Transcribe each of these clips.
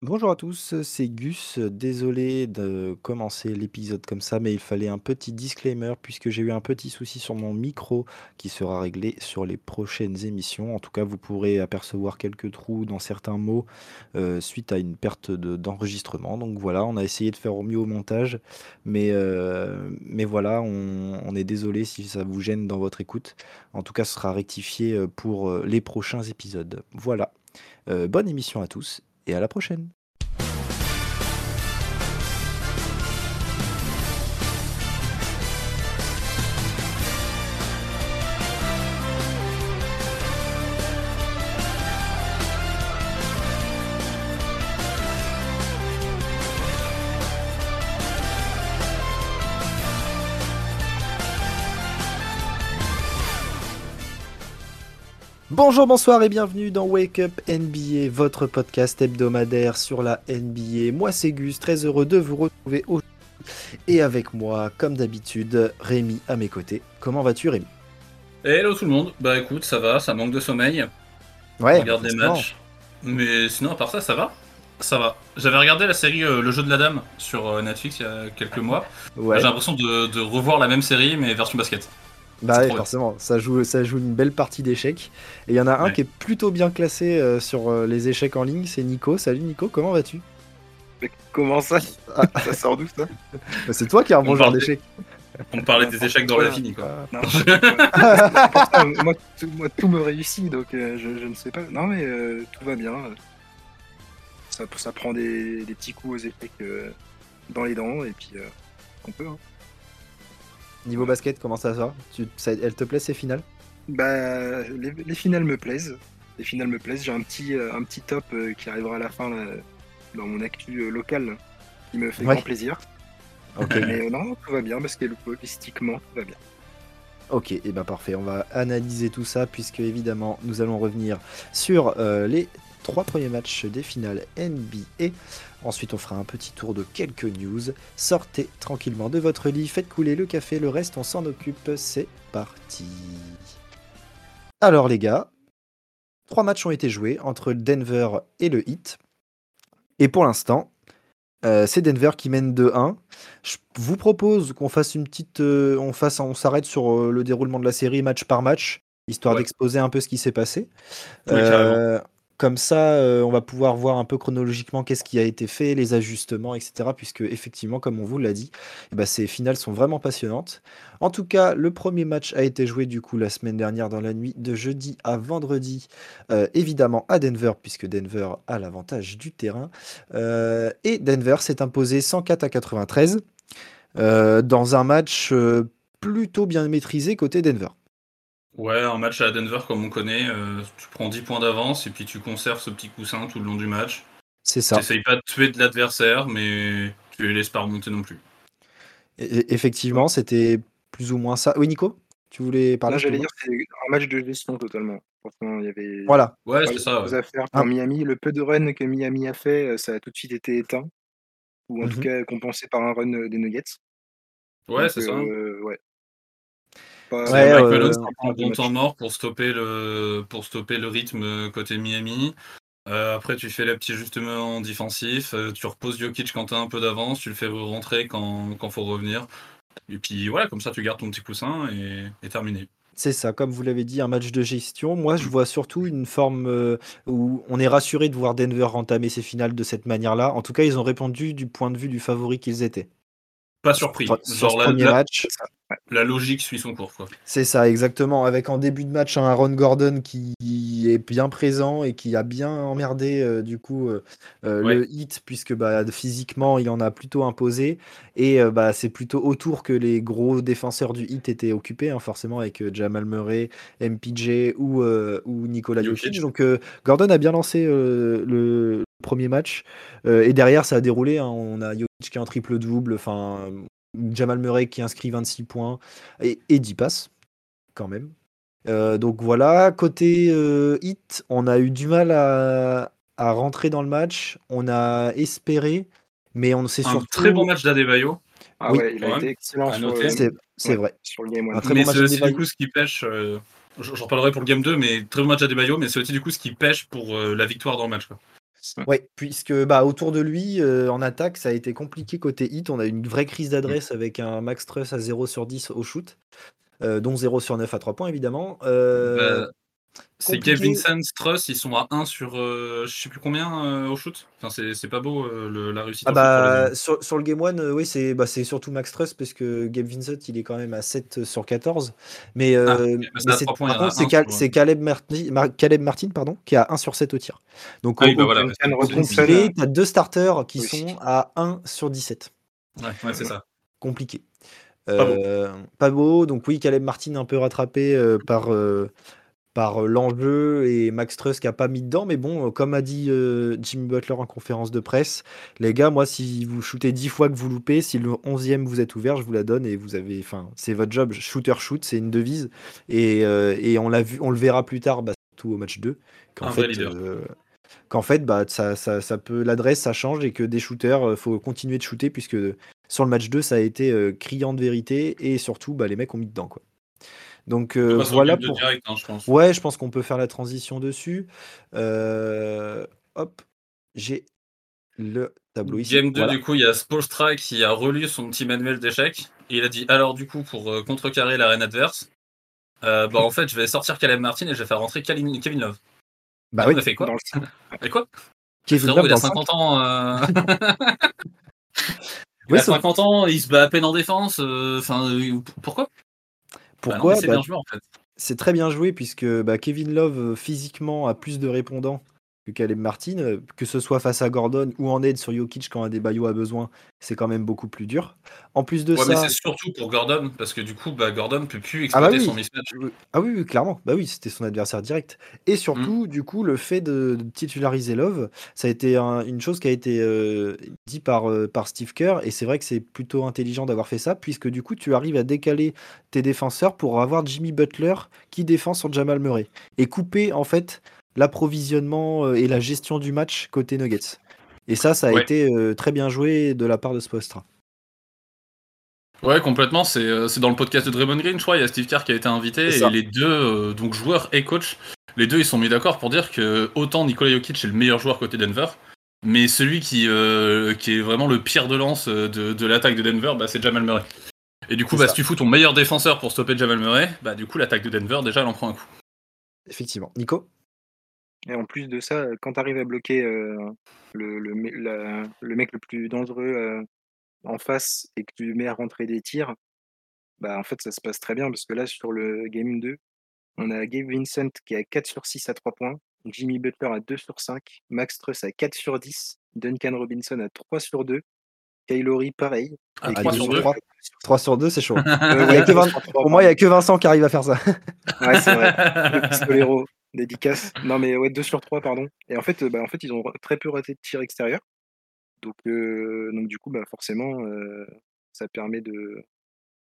Bonjour à tous, c'est Gus. Désolé de commencer l'épisode comme ça, mais il fallait un petit disclaimer puisque j'ai eu un petit souci sur mon micro qui sera réglé sur les prochaines émissions. En tout cas, vous pourrez apercevoir quelques trous dans certains mots euh, suite à une perte de- d'enregistrement. Donc voilà, on a essayé de faire au mieux au montage, mais, euh, voilà, on, est désolé si ça vous gêne dans votre écoute. En tout cas, ce sera rectifié euh, pour les prochains épisodes. Voilà. Bonne émission à tous et à la prochaine. Bonjour, bonsoir et bienvenue dans Wake Up NBA, votre podcast hebdomadaire sur la NBA. Moi c'est Gus, très heureux de vous retrouver aujourd'hui. Et avec moi, comme d'habitude, Rémi à mes côtés. Comment vas-tu Rémi? Hello tout le monde, bah écoute, ça va, ça manque de sommeil, Ouais, on regarde des matchs, mais sinon à part ça, ça va Ça va. J'avais regardé la série euh, Le jeu de la dame sur euh, Netflix il y a quelques mois, Ouais, j'ai l'impression de, de revoir la même série mais version basket. Bah ouais, forcément, ça joue, ça joue une belle partie d'échecs. Et il y en a un Ouais. qui est plutôt bien classé euh, sur euh, les échecs en ligne, c'est Nico. Salut Nico, comment vas-tu? Mais comment ça? Ah. Ça sort d'où ça? Bah, C'est toi qui as un bon joueur des- d'échecs. On parlait des échecs dans la vie, quoi. Non, pourtant, moi, tout, moi, tout me réussit, donc euh, je, je ne sais pas. Non, mais euh, tout va bien. Ça, ça prend des, des petits coups aux échecs euh, dans les dents, et puis euh, on peut. hein. Niveau basket, comment ça va tu, ça- Elle te plaît ces finales Bah, les, les finales me plaisent. Les finales me plaisent. J'ai un petit, euh, un petit top euh, qui arrivera à la fin là, dans mon actu euh, local qui me fait Ouais. grand plaisir. Ok, Mais non, tout va bien parce que logistiquement, tout va bien. Ok, et ben parfait, on va analyser tout ça puisque évidemment nous allons revenir sur euh, les trois premiers matchs des finales NBA. Ensuite on fera un petit tour de quelques news. Sortez tranquillement de votre lit, faites couler le café, le reste on s'en occupe, c'est parti. Alors les gars, trois matchs ont été joués entre Denver et le Heat. Et pour l'instant, euh, c'est Denver qui mène 2-1. Je vous propose qu'on fasse une petite, euh, on fasse, on s'arrête sur euh, le déroulement de la série match par match, histoire Ouais. d'exposer un peu ce qui s'est passé. Oui, comme ça, euh, on va pouvoir voir un peu chronologiquement qu'est-ce qui a été fait, les ajustements, etc. Puisque effectivement, comme on vous l'a dit, eh ben, ces finales sont vraiment passionnantes. En tout cas, le premier match a été joué du coup la semaine dernière dans la nuit de jeudi à vendredi, euh, évidemment à Denver, puisque Denver a l'avantage du terrain. Euh, et Denver s'est imposé 104 à 93 euh, dans un match plutôt bien maîtrisé côté Denver. Ouais, un match à Denver comme on connaît, euh, tu prends 10 points d'avance et puis tu conserves ce petit coussin tout le long du match. C'est ça. T'essayes pas de tuer de l'adversaire, mais tu les laisses pas remonter non plus. Et- effectivement, c'était plus ou moins ça. Oui, Nico Tu voulais parler Là, j'allais dire, c'est un match de gestion totalement. Il y avait. Voilà. Ouais, c'est ça. grand-chose ouais. à faire Ah. Miami. Le peu de run que Miami a fait, euh, ça a tout de suite été éteint. Ou en tout Mhm. cas compensé par un run euh, des Nuggets. Ouais, c'est ça. euh, ouais. Pas- C'est Ouais, Mike euh, Malone prend de bon temps mort pour stopper le, pour stopper le rythme euh, côté Miami. Euh, après, tu fais les petits ajustements défensifs, euh, tu reposes Jokic quand tu as un peu d'avance, tu le fais rentrer quand il faut revenir. Et puis voilà, comme ça, tu gardes ton petit coussin et, et terminé. C'est ça, comme vous l'avez dit, un match de gestion. Moi, je vois surtout une forme euh, où on est rassuré de voir Denver entamer ses finales de cette manière-là. En tout cas, ils ont répondu du point de vue du favori qu'ils étaient. Pas surpris. Sur, sur Genre ce la, premier la- match, la logique suit son cours. C'est ça, exactement. Avec en début de match un Aaron Gordon qui est bien présent et qui a bien emmerdé euh, du coup euh, euh, Ouais. le hit, puisque bah, physiquement, il en a plutôt imposé. Et euh, bah, c'est plutôt autour que les gros défenseurs du hit étaient occupés, hein, forcément, avec Jamal Murray, MPJ ou, ou Nikola Jokic. Donc Gordon a bien lancé le premier match. Et derrière, ça a déroulé. hein. On a Jokic qui est en triple-double. Enfin, Jamal Murray qui inscrit 26 points et, et 10 passes, quand même. Euh, donc voilà, côté euh, hit, on a eu du mal à, à rentrer dans le match. On a espéré, mais on s'est Un surtout. très bon match d'Adebayo. Ah Oui. ouais, il a été excellent C'est ouais, vrai. sur le game. Un très mais bon match c'est aussi du coup ce qui pêche. euh, J'en reparlerai pour le game 2, mais très bon match d'Adebayo, mais c'est aussi du coup ce qui pêche pour euh, la victoire dans le match. Quoi. Ouais, puisque bah, autour de lui, euh, en attaque, ça a été compliqué côté hit. On a eu une vraie crise d'adresse avec un Max Truss à 0 sur 10 au shoot, euh, dont 0 sur 9 à 3 points évidemment. Euh, Bah, C'est. Vincent, Struss, ils sont à 1 sur euh, je sais plus combien euh, au shoot. Enfin, c'est c'est pas beau euh, le- la réussite Ah bah sur, sur le Game 1, euh, oui, c'est bah, c'est surtout Max Truss parce que Gabe Vincent, il est quand même à 7 sur 14. Mais, Ah, euh, ok, bah, c'est mais à c'est- 3 points, par il y en a contre, c'est un Cal- sur- c'est Caleb, Martin, Mar- Caleb Martin pardon, qui a 1 sur 7 au tir. Donc Ah oui, bah voilà. Tu as deux starters qui Oui. sont à 1 sur 17. Ouais, ouais, c'est ça. compliqué. Pas beau. Euh, pas beau. Donc oui, Caleb Martin un peu rattrapé euh, par, euh, par euh, l'enjeu et Max Truss qui a pas mis dedans. Mais bon, euh, comme a dit euh, Jimmy Butler en conférence de presse, les gars, moi, si vous shootez 10 fois que vous loupez, si le 11e vous êtes ouvert, je vous la donne et vous avez, enfin, c'est votre job. Shooter shoot, c'est une devise. Et, euh, et on l'a vu, on le verra plus tard, bah, surtout au match 2, qu'en fait, euh, qu'en fait, bah, ça, ça, ça peut, l'adresse, ça change et que des shooters, faut continuer de shooter puisque sur le match 2, ça a été criant de vérité et surtout, bah, les mecs ont mis dedans, quoi. Donc On euh, voilà pour. direct, hein, je pense. Ouais, je pense qu'on peut faire la transition dessus. Euh, hop, j'ai le tableau ici. Game 2, Voilà. du coup, il y a Spolstra qui a relu son petit manuel d'échecs. Et il a dit alors, du coup, pour euh, contrecarrer la reine adverse, euh, bah, en fait, je vais sortir Caleb Martin et je vais faire rentrer Kevin, Kevin Love. Bah on oui, a fait quoi Dans le- Et quoi? Kevin Love il a le 50 ans. euh, il Oui, a sauf- 50 ans, il se bat à peine en défense. euh, Enfin, euh, pourquoi Bah Pourquoi C'est Bah, bien joué, en fait. C'est très bien joué puisque bah, Kevin Love euh, physiquement a plus de répondants que Caleb Martin, euh, que ce soit face à Gordon ou en aide sur Jokic quand Adebayo a besoin, c'est quand même beaucoup plus dur. En plus de Ouais, mais ça, c'est surtout pour Gordon, parce que du coup, bah, Gordon peut plus Ah bah exploiter oui. son mismatch. Ah oui, oui, clairement. Bah oui, c'était son adversaire direct. Et surtout, Mm. du coup, le fait de, de titulariser Love, ça a été un- une chose qui a été euh, dit par, euh, par Steve Kerr. Et c'est vrai que c'est plutôt intelligent d'avoir fait ça, puisque du coup, tu arrives à décaler tes défenseurs pour avoir Jimmy Butler qui défend sur Jamal Murray. Et couper, en fait, l'approvisionnement euh, et la gestion du match côté Nuggets. Et ça, ça a Ouais. été euh, très bien joué de la part de Spoelstra. Ouais, complètement. C'est euh, c'est dans le podcast de Draymond Green, je crois. Il y a Steve Kerr qui a été invité et les deux, euh, donc joueurs et coach, les deux ils sont mis d'accord pour dire que autant Nikola Jokic est le meilleur joueur côté Denver, mais celui qui, euh, qui est vraiment le pire de lance de, de l'attaque de Denver, bah, c'est Jamal Murray. Et du coup, bah, si tu fous ton meilleur défenseur pour stopper Jamal Murray, bah, du coup, l'attaque de Denver, déjà, elle en prend un coup. Effectivement. Nico? Et en plus de ça, quand tu arrives à bloquer euh, le, le, me- la- le mec le plus dangereux euh, en face et que tu mets à rentrer des tirs, bah en fait ça se passe très bien parce que là sur le Game 2, on a Gabe Vincent qui a 4 sur 6 à 3 points, Jimmy Butler à 2 sur 5, Max Truss à 4 sur 10, Duncan Robinson à 3 sur 2, Kylori pareil. À et 3 Kevin sur Love 2. à 3 sur 2, c'est chaud. Euh, Il y a ouais, que 20 3 sur 3, Pour moi, il n'y a que Vincent qui arrive à faire ça. Ouais, c'est vrai. Le pistolero, dédicace. Non, mais ouais, 2 sur 3, pardon. Et en fait, euh, bah, en fait ils ont très peu raté de tir extérieur. Donc, euh, donc du coup, bah, forcément, euh, ça permet de.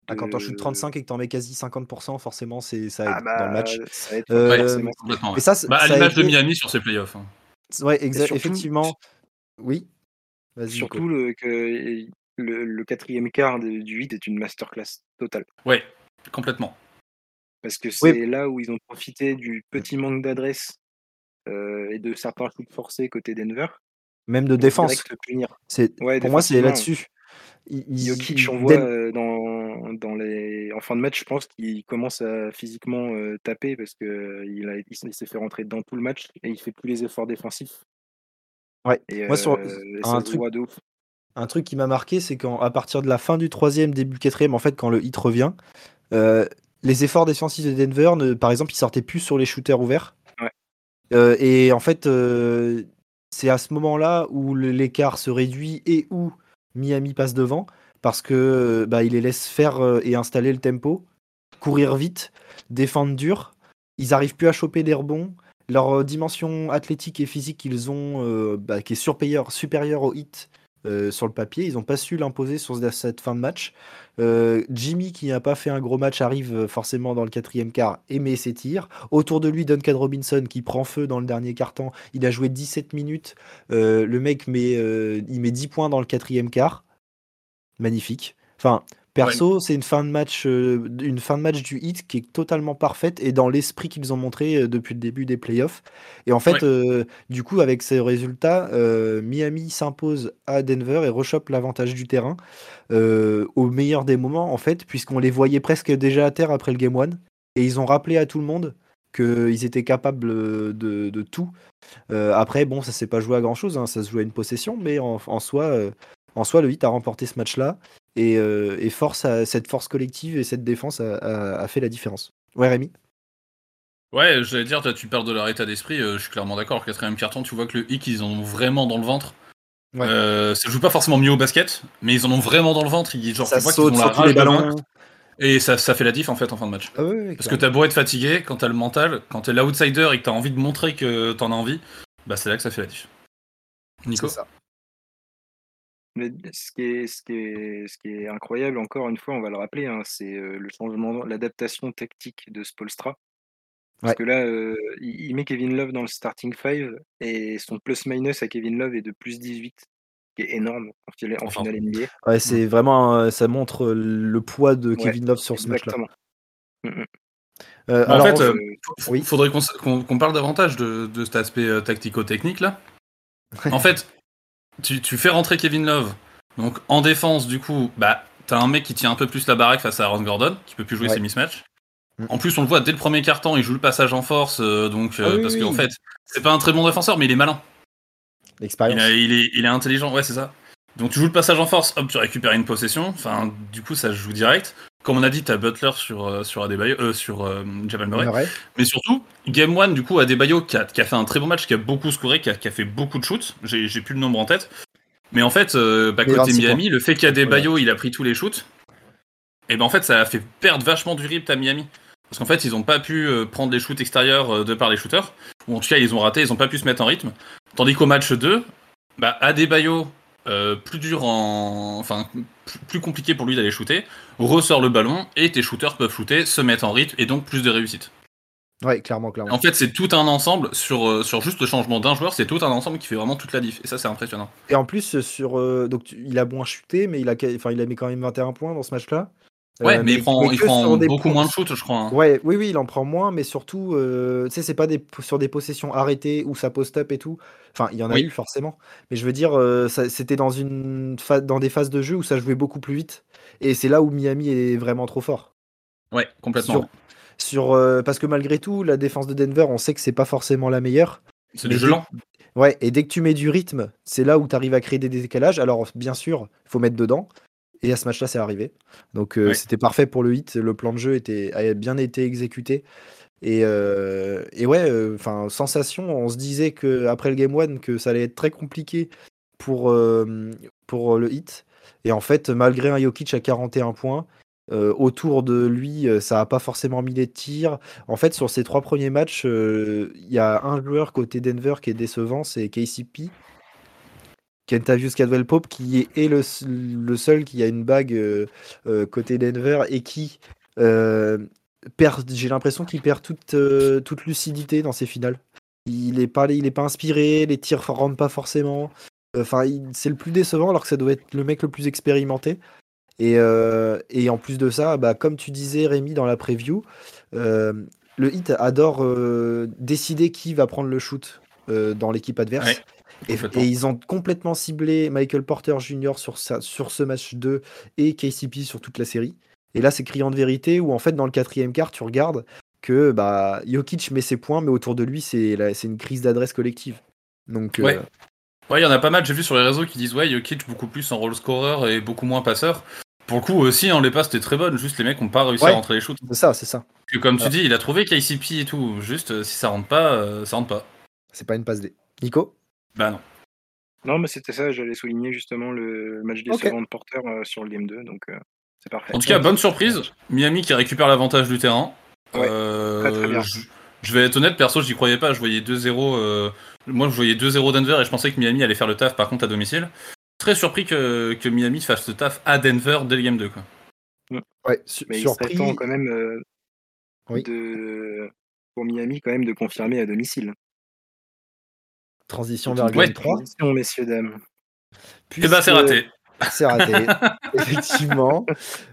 Ah, quand t'en shootes de- 35 et que t'en mets quasi 50%, forcément, c'est ça aide Ah bah, dans le match. ça aide Euh, Ouais, complètement. ouais. Ça, c'est- Bah, à l'image de Miami sur ses playoffs. hein. Ouais, exact. Effectivement. Oui. Surtout le, que le, le quatrième quart du 8 est une masterclass totale. Ouais, complètement. Parce que Oui. c'est là où ils ont profité du petit manque d'adresse euh, et de certains shoots forcés côté Denver. Même de défense. C'est Ouais, pour moi, c'est défensivement. là-dessus. Jokic, on voit euh, dans, dans les... en fin de match, je pense qu'il commence à physiquement euh, taper parce qu'il a... il s'est fait rentrer dans tout le match et il fait plus les efforts défensifs. Ouais. Et, Moi, sur- un truc- de ouf. Un truc qui m'a marqué, c'est qu'à partir de la fin du troisième, début quatrième, en fait, quand le hit revient, les efforts défensifs de Denver, ne- par exemple, ils sortaient plus sur les shooters ouverts. Ouais. Euh, et en fait, euh, c'est à ce moment-là où l'écart se réduit et où Miami passe devant, parce que euh, bah, il les laisse faire et installer le tempo, courir vite, défendre dur. Ils arrivent plus à choper des rebonds. Leur dimension athlétique et physique qu'ils ont, euh, bah, qui est supérieure, supérieure au hit, euh, sur le papier. Ils n'ont pas su l'imposer sur cette fin de match. Euh, Jimmy, qui n'a pas fait un gros match, arrive euh, forcément dans le quatrième quart et met ses tirs. Autour de lui, Duncan Robinson qui prend feu dans le dernier quart-temps. Il a joué 17 minutes. Le mec met, il met 10 points dans le quatrième quart. Magnifique. Enfin, Perso, c'est une fin de match, euh, une fin de match du hit qui est totalement parfaite et dans l'esprit qu'ils ont montré euh, depuis le début des playoffs. Et en fait, euh, du coup, avec ces résultats, Miami s'impose à Denver et rechoppe l'avantage du terrain au meilleur des moments, en fait, puisqu'on les voyait presque déjà à terre après le game one. Et ils ont rappelé à tout le monde qu'ils étaient capables de, tout. après, bon, ça s'est pas joué à grand chose, hein, ça se jouait à une possession, mais en, en soi, en soi, le hit a remporté ce match-là. Euh, et, force cette force collective et cette défense a, fait la différence. Ouais, Rémi? Ouais, j'allais dire, toi, tu perds de leur état d'esprit, euh, je suis clairement d'accord. Quatrième carton, tu vois que le hic, ils en ont vraiment dans le ventre. Ouais. Euh, ça joue pas forcément mieux au basket, mais ils en ont vraiment dans le ventre. Ils, genre, ça tu vois saute sur tous les ballons. Et ça, ça, fait la diff en fait en fin de match. Ah Parce que t'as beau être fatigué, quand t'as le mental, quand t'es l'outsider et que t'as envie de montrer que t'en as envie, bah c'est là que ça fait la diff. Nico? Ça. Mais ce qui est ce qui est ce qui est incroyable, encore une fois, on va le rappeler, hein, c'est, le changement, l'adaptation tactique de Spolstra. Parce que là, il met Kevin Love dans le starting five et son plus minus à Kevin Love est de plus 18, qui est énorme en finale NBA. Ouais, mmh. c'est vraiment, ça montre, le poids de Kevin Love sur ce match-là. Mmh mh. Bah, en fait, il faudrait qu'on parle davantage de de cet aspect, tactico-technique là. En fait tu, fais rentrer Kevin Love. Donc en défense, du coup, bah t'as un mec qui tient un peu plus la baraque face à Aaron Gordon, qui peut plus jouer ses mismatchs. Mm. En plus, on le voit dès le premier carton, il joue le passage en force, euh, donc euh, ah parce qu'en fait, c'est pas un très bon défenseur, mais il est malin. L'expérience. Il, est, il est intelligent, ouais, c'est ça. Donc tu joues le passage en force, hop, tu récupères une possession. Enfin, du coup, ça joue direct. Comme on a dit, t'as Butler sur euh, sur Adebayo, euh, sur euh, Murray. Mais surtout, Game 1, du coup, Adebayo qui a, qui a fait un très bon match, qui a beaucoup scoré, qui a, qui a fait beaucoup de shoots. J'ai plus le nombre en tête. Mais en fait, bah, côté Miami, le fait qu'Adebayo il a pris tous les shoots, et ben en fait, ça a fait perdre vachement du rythme à Miami. Parce qu'en fait, ils ont pas pu prendre les shoots extérieurs de par les shooters. Ou en tout cas, ils ont raté, ils ont pas pu se mettre en rythme. Tandis qu'au match 2, bah, Adebayo euh, plus dur en. Enfin, plus compliqué pour lui d'aller shooter, ressort le ballon et tes shooters peuvent shooter, se mettre en rythme et donc plus de réussite. Ouais, clairement, clairement. En fait, c'est tout un ensemble sur, euh, sur juste le changement d'un joueur, c'est tout un ensemble qui fait vraiment toute la diff. Et ça, c'est impressionnant. Et en plus, sur euh, donc il a moins chuté, mais il a, enfin, il a mis quand même 21 points dans ce match-là. Ouais, mais, il prend, il prend beaucoup moins de shoot, je crois. Hein. Ouais, oui, oui, il en prend moins, mais surtout, tu sais, c'est pas des, sur des possessions arrêtées où ça post-up et tout. Enfin, il y en a eu forcément, mais je veux dire, c'était dans une dans des phases de jeu où ça jouait beaucoup plus vite et c'est là où Miami est vraiment trop fort. Ouais, complètement. Sur, parce que malgré tout, la défense de Denver, on sait que c'est pas forcément la meilleure. C'est du jeu lent. Ouais, et dès que tu mets du rythme, c'est là où tu arrives à créer des décalages. Alors, bien sûr, il faut mettre dedans. Et à ce match-là, c'est arrivé. Donc, c'était parfait pour le hit. Le plan de jeu était, a bien été exécuté. Et, euh, et ouais, euh, enfin, sensation, on se disait que après le Game One que ça allait être très compliqué pour, euh, pour le hit. Et en fait, malgré un Jokic à 41 points, autour de lui, ça n'a pas forcément mis les tirs. En fait, sur ces trois premiers matchs, il y a un joueur côté Denver qui est décevant, c'est KCP. Kentavious Cadwell Pope, qui est, le, seul qui a une bague côté Denver et qui j'ai l'impression qu'il perd toute, euh, lucidité dans ses finales. Il est pas, pas inspiré, les tirs rentrent pas forcément. Enfin, c'est le plus décevant alors que ça doit être le mec le plus expérimenté. Et, euh, en plus de ça, bah, comme tu disais Rémi dans la preview, euh, le hit adore décider qui va prendre le shoot dans l'équipe adverse. Et, et, ils ont complètement ciblé Michael Porter Jr. sur, sur ce match 2 et KCP sur toute la série. Et là, c'est criant de vérité où en fait, dans le quatrième quart, tu regardes que bah, Jokic met ses points, mais autour de lui, c'est une crise d'adresse collective. Donc, euh, ouais. Ouais, il y en a pas mal, j'ai vu sur les réseaux qui disent ouais, Jokic beaucoup plus en role scorer et beaucoup moins passeur. Pour le coup aussi, hein, les passes étaient très bonnes, juste les mecs ont pas réussi à rentrer les shoots. C'est ça, c'est ça. Que comme tu dis, il a trouvé KCP et tout, juste euh, si ça rentre pas, euh, ça rentre pas. C'est pas une passe D. Nico? Bah non. Non, mais c'était ça, j'allais souligner justement le match des okay. de Porter sur le Game 2, donc en tout cas, bonne surprise. Miami qui récupère l'avantage du terrain. Euh, je, vais être honnête, perso, j'y croyais pas. Je voyais 2-0. Euh, moi, je voyais 2-0 Denver et je pensais que Miami allait faire le taf, par contre, à domicile. Très surpris que, que Miami fasse le taf à Denver dès le game 2. Quoi. Ouais, Mais surpris. Il quand même euh, de... pour Miami quand même de confirmer à domicile. Transition vers le game 3. Transition, messieurs, dames. Et eh bah, ben, c'est raté. C'est raté, effectivement.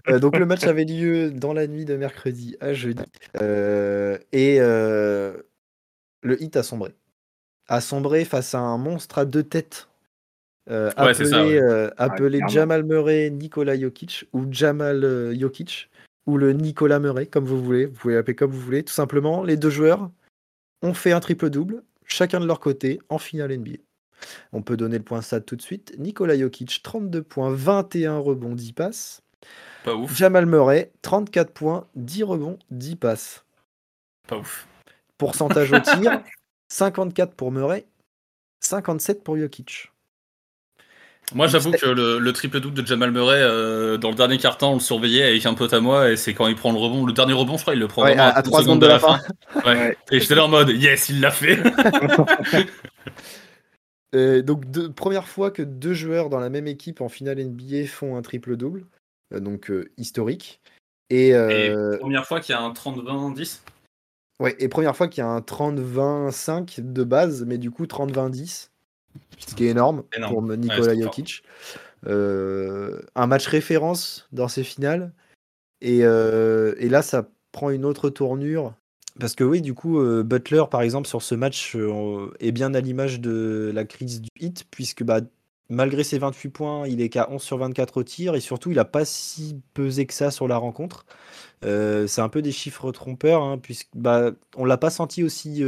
Euh, donc le match avait lieu dans la nuit de mercredi à jeudi. Euh, et euh, le hit a sombré. A sombré face à un monstre à deux têtes. Ouais, c'est appelé ça, ouais. appelé clairement. Jamal Murray, Nikola Jokic, ou Jamal euh, Jokic, ou le Nicolas Murray, comme vous voulez. Vous pouvez l'appeler comme vous voulez. Tout simplement, les deux joueurs ont fait un triple-double, chacun de leur côté, en finale NBA. On peut donner le point stat tout de suite. Nikola Jokic, 32 points, 21 rebonds, 10 passes. Pas ouf. Jamal Murray, 34 points, 10 rebonds, 10 passes. Pas ouf. Pourcentage au tir, 54 pour Murray, 57 pour Jokic. Moi, j'avoue que le, le triple double de Jamal Murray, euh, dans le dernier quart-temps, on le surveillait avec un pote à moi, et c'est quand il prend le rebond. Le dernier rebond, je crois, il le prend Ouais, à, à 30 3 secondes de la fin. Ouais. Ouais. Et j'étais là en mode, yes, il l'a fait. Euh, donc, deux- première fois que deux joueurs dans la même équipe en finale NBA font un triple-double, euh, donc euh, historique. Et, Et première fois qu'il y a un 30-20-10. ouais, et première fois qu'il y a un 30-20-5 de base, mais du coup 30-20-10, ce qui est énorme, Énorme. pour Ouais, Nikola fort. Jokic. Euh, un match référence dans ces finales. Et, euh, et là, ça prend une autre tournure. Parce que oui, du coup, euh, Butler, par exemple, sur ce match, est bien à l'image de la crise du hit, puisque bah, malgré ses 28 points, il est qu'à 11 sur 24 au tir, et surtout, il n'a pas si pesé que ça sur la rencontre. C'est un peu des chiffres trompeurs, hein, puisque bah, on l'a pas senti aussi,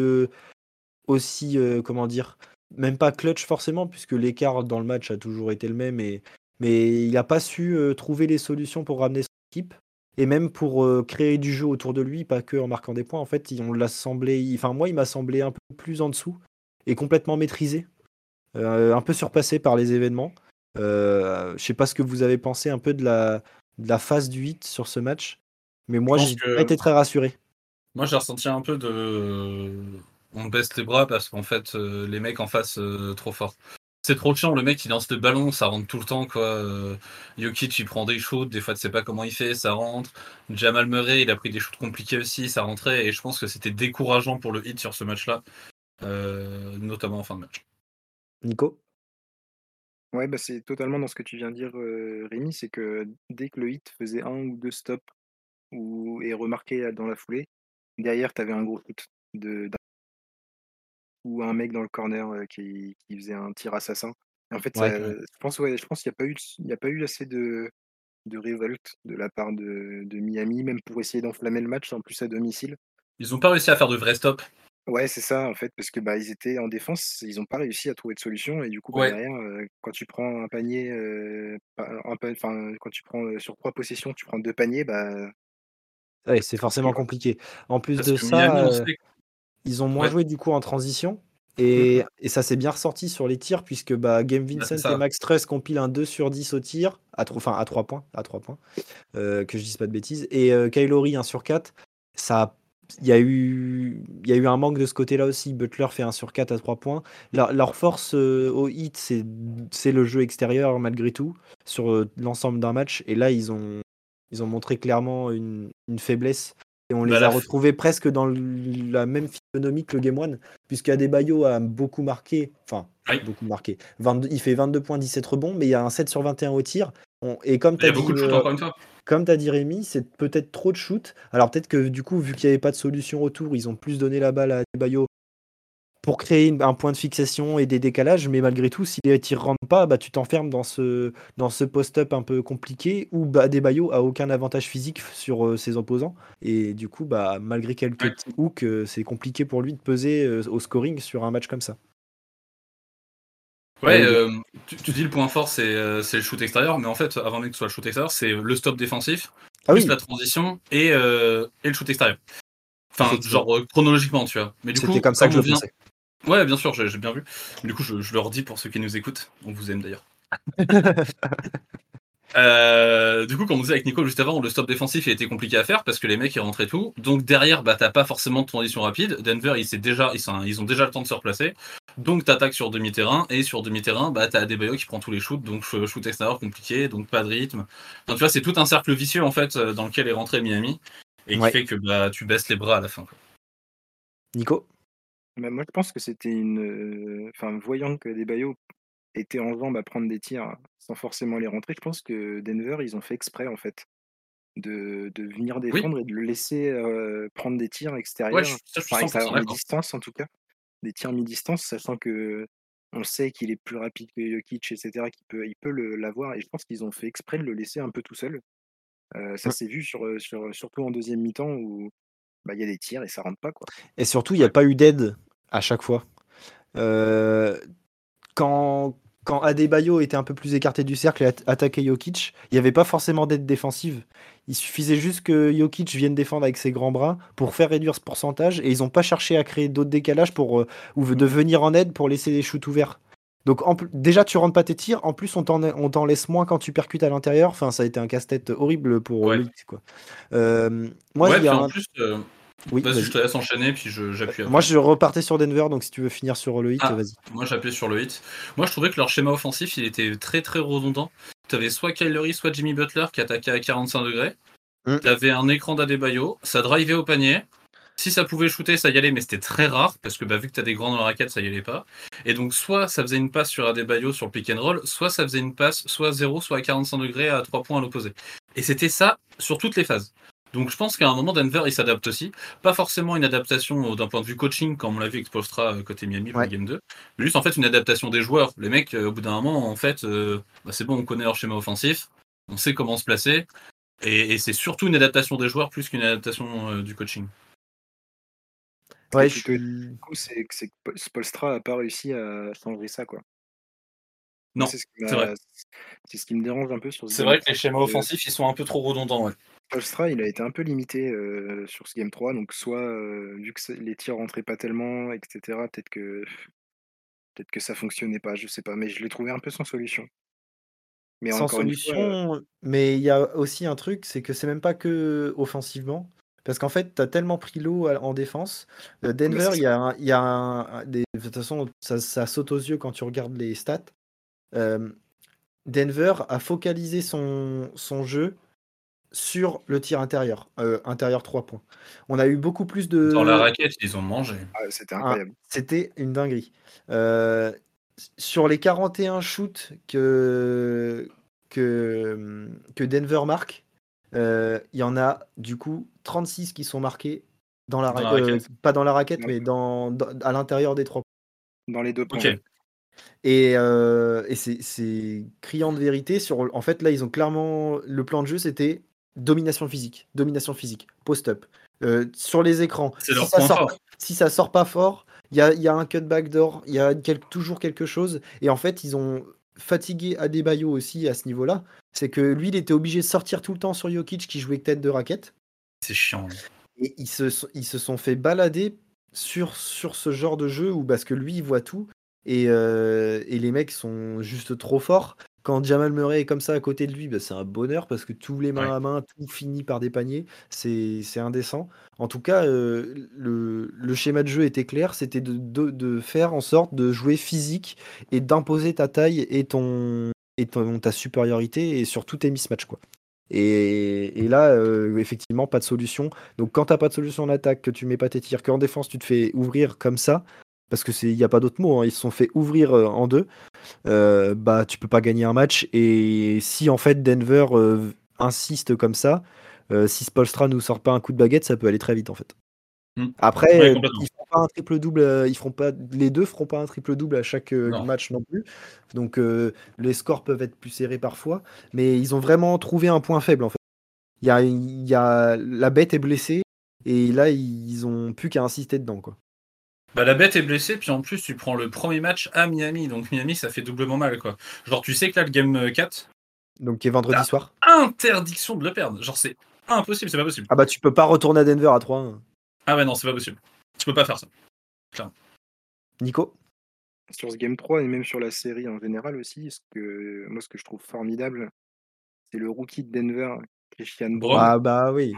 aussi comment dire, même pas clutch forcément, puisque l'écart dans le match a toujours été le même, et, mais il n'a pas su euh, trouver les solutions pour ramener son équipe. Et même pour euh, créer du jeu autour de lui, pas que en marquant des points. En fait, il- on l'a semblé. Enfin, moi, il m'a semblé un peu plus en dessous et complètement maîtrisé, euh, un peu surpassé par les événements. Euh, je sais pas ce que vous avez pensé un peu de la, de la phase du 8 sur ce match, mais moi, j'ai que- pas été très rassuré. Moi, j'ai ressenti un peu de. On baisse les bras parce qu'en fait, euh, les mecs en face, euh, trop forts. C'est trop chiant, le mec il lance le ballon, ça rentre tout le temps quoi. Euh, Jokic il prend des shoots, des fois tu sais pas comment il fait, ça rentre. Jamal Murray il a pris des shoots compliqués aussi, ça rentrait et je pense que c'était décourageant pour le hit sur ce match-là, euh, notamment en fin de match. Nico? Ouais, bah, c'est totalement dans ce que tu viens de dire, euh, Rémi, c'est que dès que le hit faisait un ou deux stops ou et remarqué dans la foulée, derrière, tu avais un gros shoot de d'un- ou un mec dans le corner euh, qui, qui faisait un tir assassin. Et en fait, Ouais. ça- je pense ouais, je pense qu'il n'y a pas eu il y a pas eu assez de de révolte de la part de, de Miami, même pour essayer d'enflammer le match, en plus à domicile. Ils ont pas réussi à faire de vrais stops. Ouais, c'est ça, en fait, parce que bah, ils étaient en défense, ils n'ont pas réussi à trouver de solution, et du coup, bah, derrière, euh, quand tu prends un panier, euh, un enfin, quand tu prends euh, sur trois possessions, tu prends deux paniers, bah, Ouais, c'est forcément compliqué. En plus Parce de que ça, Miami, on sait ils ont moins Ouais. joué du coup en transition. Et, et ça s'est bien ressorti sur les tirs, puisque bah, Game Bah, Vincent et Max Truss compilent un 2 sur 10 au tir, à, enfin à 3 points, à 3 points euh, que je dise pas de bêtises. Et euh, Kylori 1 sur 4, ça, il y, a eu- il y a eu un manque de ce côté-là aussi. Butler fait 1 sur 4 à 3 points. Leur, leur force euh, au hit, c'est c'est le jeu extérieur malgré tout, sur euh, l'ensemble d'un match. Et là, ils ont, ils ont montré clairement une, une faiblesse. Et on Bah, les a retrouvés presque dans la même physionomie que le Game 1, puisqu'Adebayo a beaucoup marqué, enfin, Oui. beaucoup marqué. 22 il fait 22 points, 17 rebonds, mais il y a un 7 sur 21 au tir. On- et comme Il tu y as a dit, beaucoup de shoots euh, t'as dit Rémi, c'est peut-être trop de shoot. Alors peut-être que du coup, vu qu'il n'y avait pas de solution autour, ils ont plus donné la balle à Adebayo pour créer une- un point de fixation et des décalages, mais malgré tout, si les tirs rentrent pas, bah, tu t'enfermes dans ce, dans ce post-up un peu compliqué où bah, Adebayo a aucun avantage physique sur euh, ses opposants. Et du coup, bah, malgré quelques Ouais. petits hooks, euh, c'est compliqué pour lui de peser euh, au scoring sur un match comme ça. Ouais, euh, tu, tu dis le point fort c'est euh, le shoot extérieur, mais en fait, avant même que ce soit le shoot extérieur, c'est le stop défensif, Ah plus oui, la transition et, euh, et le shoot extérieur. Enfin, genre chronologiquement, tu vois. Mais du coup, c'était comme ça que je vient... pensais. Ouais, bien sûr, j'ai bien vu. Du coup, je, je le redis pour ceux qui nous écoutent. On vous aime d'ailleurs. Euh, du coup, comme on disait avec Nico juste avant, le stop défensif a été compliqué à faire parce que les mecs ils rentraient tout. Donc derrière, bah t'as pas forcément de transition rapide. Denver, ils, déjà, ils, sont, ils ont déjà le temps de se replacer. Donc t'attaques sur demi-terrain et sur demi-terrain, bah t'as Adebayo qui prend tous les shoots. Donc shoot extérieur compliqué, donc pas de rythme. Donc tu vois, c'est tout un cercle vicieux en fait euh, dans lequel est rentré Miami et qui Ouais. fait que bah tu baisses les bras à la fin. quoi. Nico? Bah, moi, je pense que c'était une. Enfin, voyant que Adebayo était en jambes à prendre des tirs sans forcément les rentrer, je pense que Denver, ils ont fait exprès en fait de, de venir défendre et de le laisser prendre des tirs extérieurs. Ouais, je, ça, je suis Pareil, ça, 100% en d'accord. distance en tout cas, des tirs mi-distance, sachant que on sait qu'il est plus rapide que Jokic, etc., qu'il peut, il peut le- l'avoir. Et je pense qu'ils ont fait exprès de le laisser un peu tout seul. Ça Mm. s'est vu sur, sur, surtout en deuxième mi-temps où bah, il y a des tirs et ça rentre pas quoi. Et surtout, il n'y a pas eu d'aide à chaque fois. Euh, quand, quand Adebayo était un peu plus écarté du cercle et at- attaquait Jokic, il n'y avait pas forcément d'aide défensive. Il suffisait juste que Jokic vienne défendre avec ses grands bras pour faire réduire ce pourcentage et ils n'ont pas cherché à créer d'autres décalages pour, euh, ou de venir en aide pour laisser les shoots ouverts. Donc en déjà tu rentres pas tes tirs, en plus on t'en laisse moins quand tu percutes à l'intérieur. Enfin ça a été un casse-tête horrible pour Ouais. quoi. Euh, moi ouais, il y puis a en un- plus, euh, oui, vas-y, vas-y. je te laisse enchaîner, puis j'appuie. Moi après. je repartais sur Denver donc si tu veux finir sur le Heat Ah. vas-y. Moi, j'appuyais sur le hit. Moi, je trouvais que leur schéma offensif, il était très très redondant. Tu avais soit Kylery, soit Jimmy Butler qui attaquaient à 45 degrés. Mm. Tu avais un écran d'Adebayo, ça drivait au panier. Si ça pouvait shooter, ça y allait, mais c'était très rare parce que bah, vu que tu as des grands dans la raquette, ça y allait pas. Et donc, soit ça faisait une passe sur Adebayo sur le pick and roll, soit ça faisait une passe soit à 0, soit à 45 degrés à 3 points à l'opposé. Et c'était ça sur toutes les phases. Donc, je pense qu'à un moment, Denver, il s'adapte aussi. Pas forcément une adaptation euh, d'un point de vue coaching, comme on l'a vu avec Spolstra euh, côté Miami pour Ouais. Game 2, mais juste en fait une adaptation des joueurs. Les mecs, euh, au bout d'un moment, en fait, euh, bah, c'est bon, on connaît leur schéma offensif, on sait comment se placer, et, et c'est surtout une adaptation des joueurs plus qu'une adaptation euh, du coaching. Ouais, je Du coup, c'est que Spolstra a pas réussi à changer ça quoi. Non, c'est ce, ce qui me dérange un peu sur ce C'est vrai que les schémas offensifs, ils sont un peu trop redondants. Ouais. Spolstra, il a été un peu limité euh, sur ce game 3, donc soit euh, vu que les tirs rentraient pas tellement, etc. Peut-être que peut-être que ça fonctionnait pas, je sais pas, mais je l'ai trouvé un peu sans solution. Mais sans fois, euh, solution, mais il y a aussi un truc, c'est que c'est même pas que offensivement. Parce qu'en fait, tu as tellement pris l'eau en défense. Euh, Denver, il y a, un- il y a un- un- des, de toute façon, ça, ça saute aux yeux quand tu regardes les stats. Euh, Denver a focalisé son, son jeu sur le tir intérieur, euh, intérieur 3 points. On a eu beaucoup plus de. Dans la raquette, ils ont mangé. ah, c'était Ah, incroyable. C'était une dinguerie. Euh, sur les 41 shoots que, que, que Denver marque, il y en a du coup 36 qui sont marqués dans la, Dans la ra- euh, raquette. pas dans la raquette, Ouais. mais dans, dans- à l'intérieur des trois. Dans les deux points. Et, euh, et c'est- c'est criant de vérité. Sur, en fait, là, ils ont clairement. Le plan de jeu, c'était domination physique. Domination physique. Post-up. Euh, sur les écrans. C'est Si leur ça sort si ça sort pas fort, il y a, il y a un cutback d'or, il y a quel- toujours quelque chose. Et en fait, ils ont fatigué Adebayo aussi à ce niveau-là. C'est que lui, il était obligé de sortir tout le temps sur Jokic qui jouait tête de raquette. C'est chiant. Et ils se, sont- ils se sont fait balader sur, sur ce genre de jeu où parce que lui, il voit tout. Et, euh, et les mecs sont juste trop forts. Quand Jamal Murray est comme ça à côté de lui, bah, c'est un bonheur parce que tous les mains Ouais. à main, tout finit par des paniers. C'est c'est indécent. En tout cas, euh, le, le schéma de jeu était clair. C'était de, de- de faire en sorte de jouer physique et d'imposer ta taille et, ton, et ton- ta supériorité et sur tous tes mismatchs. Quoi. Et, et là, euh, effectivement, pas de solution. Donc quand t'as pas de solution en attaque, que tu mets pas tes tirs, qu'en défense tu te fais ouvrir comme ça, parce que c'est il y a pas d'autre mot, hein, ils se sont fait ouvrir euh, en deux, euh, bah tu peux pas gagner un match. Et si en fait Denver euh, insiste comme ça, euh, si Spolstra nous sort pas un coup de baguette, ça peut aller très vite en fait. Mm. Après, Ouais, ils feront pas un triple double, ils feront pas, les deux feront pas un triple double à chaque Non. match non plus. Donc les scores peuvent être plus serrés parfois, mais ils ont vraiment trouvé un point faible en fait. Il y a, y a la bête est blessée et là ils ont plus qu'à insister dedans quoi. Bah, la bête est blessée, puis en plus, tu prends le premier match à Miami. Donc Miami, ça fait doublement mal. quoi. Genre, tu sais que là, le game 4, Donc qui est vendredi soir. interdiction de le perdre. Genre, c'est impossible, c'est pas possible. Ah bah tu peux pas retourner à Denver à 3-1. Ah ouais, non, c'est pas possible. Tu peux pas faire ça. Nico? Sur ce game 3 et même sur la série en général aussi, ce que, moi ce que je trouve formidable, c'est le rookie de Denver, Christian. Brown. Ah bah oui.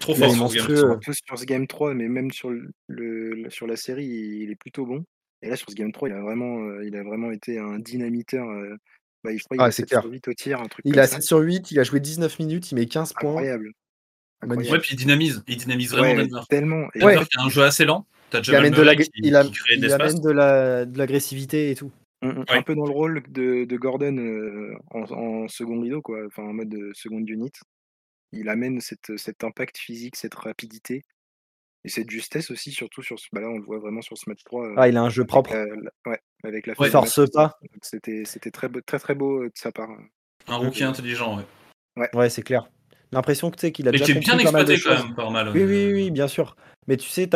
Trop Il est fort sur ce game. monstrueux. Surtout sur ce game 3, mais même sur, le, le- sur la série, il est plutôt bon. Et là, sur ce game 3, il a vraiment, euh, il a vraiment été un dynamiteur. euh, bah, je crois qu'il Ah, a c'est 7 clair. sur 8 au tir, un truc Il a ça. 7 sur 8, il a joué 19 minutes, il met 15 points. Incroyable. Magnifique. Ouais, puis il dynamise. Il dynamise vraiment Ouais, Denver. tellement. Et Denver Ouais. qui a un jeu assez lent. Il amène de la- qui, il a- qui crée de il amène de la- de l'agressivité et tout. Mmh mh. Ouais. Un peu dans le rôle de de Gordon, heu, en en second rideau quoi, enfin en mode, heu, seconde unit. Il amène cet, cet impact physique, cette rapidité et cette justesse aussi surtout sur ce bah, là on le voit vraiment sur ce match 3, heu, Ah, il a un jeu avec propre. la la ouais, avec la Ouais. Force pas. C'était c'était très beau très, très beau, heu, de sa part, hein. Un rookie intelligent, ouais. Ouais, c'est clair. L'impression que tu sais qu'il a Et déjà bien compris pas mal de exploité quand choses. même par Malone, Oui, oui, oui, bien sûr. Mais tu sais,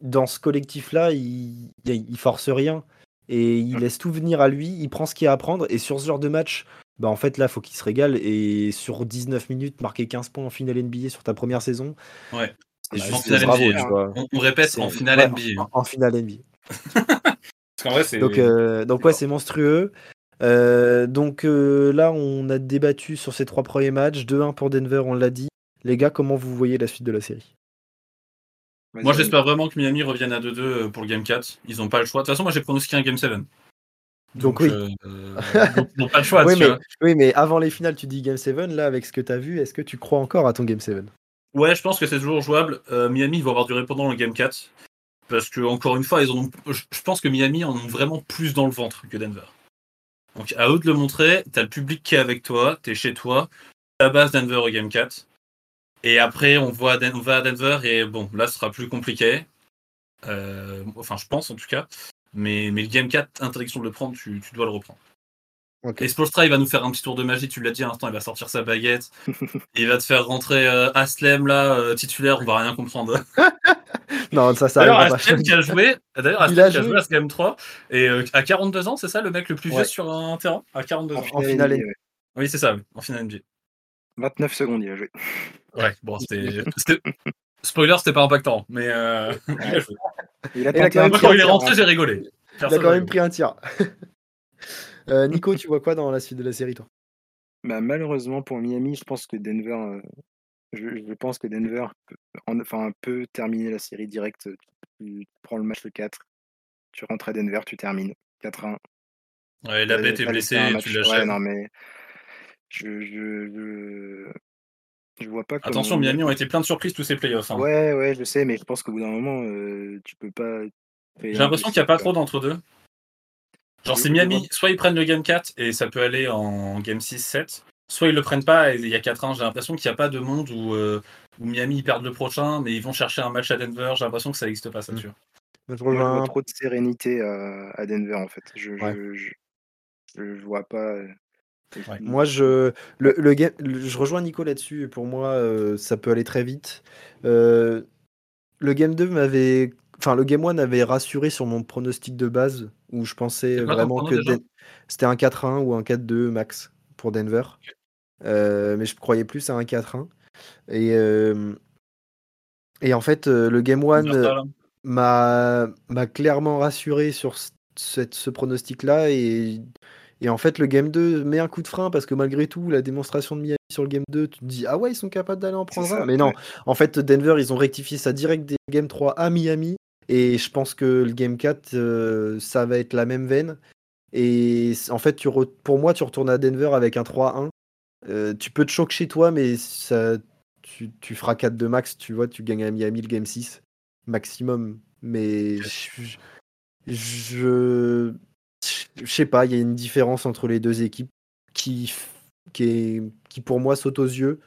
dans ce collectif-là, il il il force rien et il Mmh. laisse tout venir à lui, il prend ce qu'il y a à prendre et sur ce genre de match, bah, en fait, là, faut qu'il se régale et sur 19 minutes, marquer 15 points en finale NBA sur ta première saison, Ouais. c'est Bah, En juste bravo, NBA, tu hein. vois? On on répète C'est en finale ouais, NBA, en hein. en finale NBA. Parce qu'en vrai, c'est Donc, heu, donc ouais, c'est monstrueux. Heu, donc, heu, là, on a débattu sur ces 3 premiers matchs, 2-1 pour Denver, on l'a dit. Les gars, comment vous voyez la suite de la série? Moi, j'espère vraiment que Miami revienne à 2-2, heu, pour le game 4. Ils ont pas le choix. De toute façon, moi, j'ai pronostiqué un game 7. Donc oui. donc ils ont pas le choix, Oui, tu mais vois? oui, mais avant les finales, tu dis game 7, là, avec ce que tu as vu, est-ce que tu crois encore à ton game 7? Ouais, je pense que c'est toujours jouable. Heu, Miami, ils vont avoir du répondant dans le game 4 parce qu'encore une fois, ils en ont je pense que Miami en ont vraiment plus dans le ventre que Denver. Donc à eux de le montrer, tu as le public qui est avec toi, tu es chez toi, tu base Denver au game 4 et après on voit on va à Denver et bon, là ce sera plus compliqué. Heu, enfin je pense en tout cas, mais mais le game 4, interdiction de le prendre, tu tu dois le reprendre. OK. Et Spoelstra, il va nous faire un petit tour de magie, tu l'as dit à l'instant, il va sortir sa baguette, il va te faire rentrer, heu, Haslem là, heu, titulaire, on va rien comprendre. Non, ça, ça D'ailleurs. Haslem qui a joué, d'ailleurs, Il Haslem a qui a joué. à ce game 3 et heu, à 42 ans, c'est ça, le mec le plus vieux Ouais. sur un terrain? À 42 En ans. En finale NBA. Oui, c'est ça, oui, en finale NBA. 29 secondes, il a joué. Ouais, bon, c'était c'était spoiler, c'était pas impactant, mais heu, il a. Il quand même Moi, quand il est rentré, hein. j'ai rigolé. Il a quand même pris un tir. Heu, Nico, tu vois quoi dans la suite de la série, toi? Bah, malheureusement pour Miami, je pense que Denver, heu, je je pense que Denver peut en enfin peut terminer la série direct, heu, tu prends le match le 4, tu rentres à Denver, tu termines 4-1. Ouais, la Heu, bête est blessée, tu match ouais, l'achèves. non, mais je je je je vois pas comment Attention, Mi Miami ont été plein de surprises tous ces playoffs, hein. ouais, ouais, je sais, mais je pense qu'au bout d'un moment, heu, tu peux pas J'ai l'impression qu'il y a pas quoi. trop d'entre-deux. Genre, c'est Miami, soit ils prennent le game 4 et ça peut aller en game 6-7, soit ils le prennent pas et il y a 4-1. J'ai l'impression qu'il y a pas de monde où, où Miami perdent le prochain, mais ils vont chercher un match à Denver. J'ai l'impression que ça existe pas ça, Mmh. tu vois? Je vois trop de sérénité à à Denver, en fait. Je Ouais. je je je vois pas, heu, Ouais. Moi, je le le game le je rejoins Nico là-dessus et pour moi, heu, ça peut aller très vite. Heu, le game 2 m'avait enfin, le game 1 avait rassuré sur mon pronostic de base où je pensais vraiment que? Den c'était un 4-1 ou un 4-2 max pour Denver. Heu, mais je croyais plus à un 4-1 et hem et en fait, heu, le game 1, Denver, ça, là? m'a m'a clairement rassuré sur cette ce pronostic-là et et en fait, le game 2 met un coup de frein parce que malgré tout, la démonstration de Miami sur le game 2, tu te dis: «Ah ouais, ils sont capables d'aller en prendre un?» mais non, en fait, Denver, ils ont rectifié ça direct le game 3 à Miami et je pense que le game 4, heu, ça va être la même veine et en fait, tu re pour moi, tu retournes à Denver avec un 3-1. Heu, tu peux te choquer chez toi, mais ça tu tu feras 4-2 max, tu vois? Tu gagnes à Miami le game 6 maximum, mais je je sais pas, il y a une différence entre les 2 équipes qui f qui est qui pour moi saute aux yeux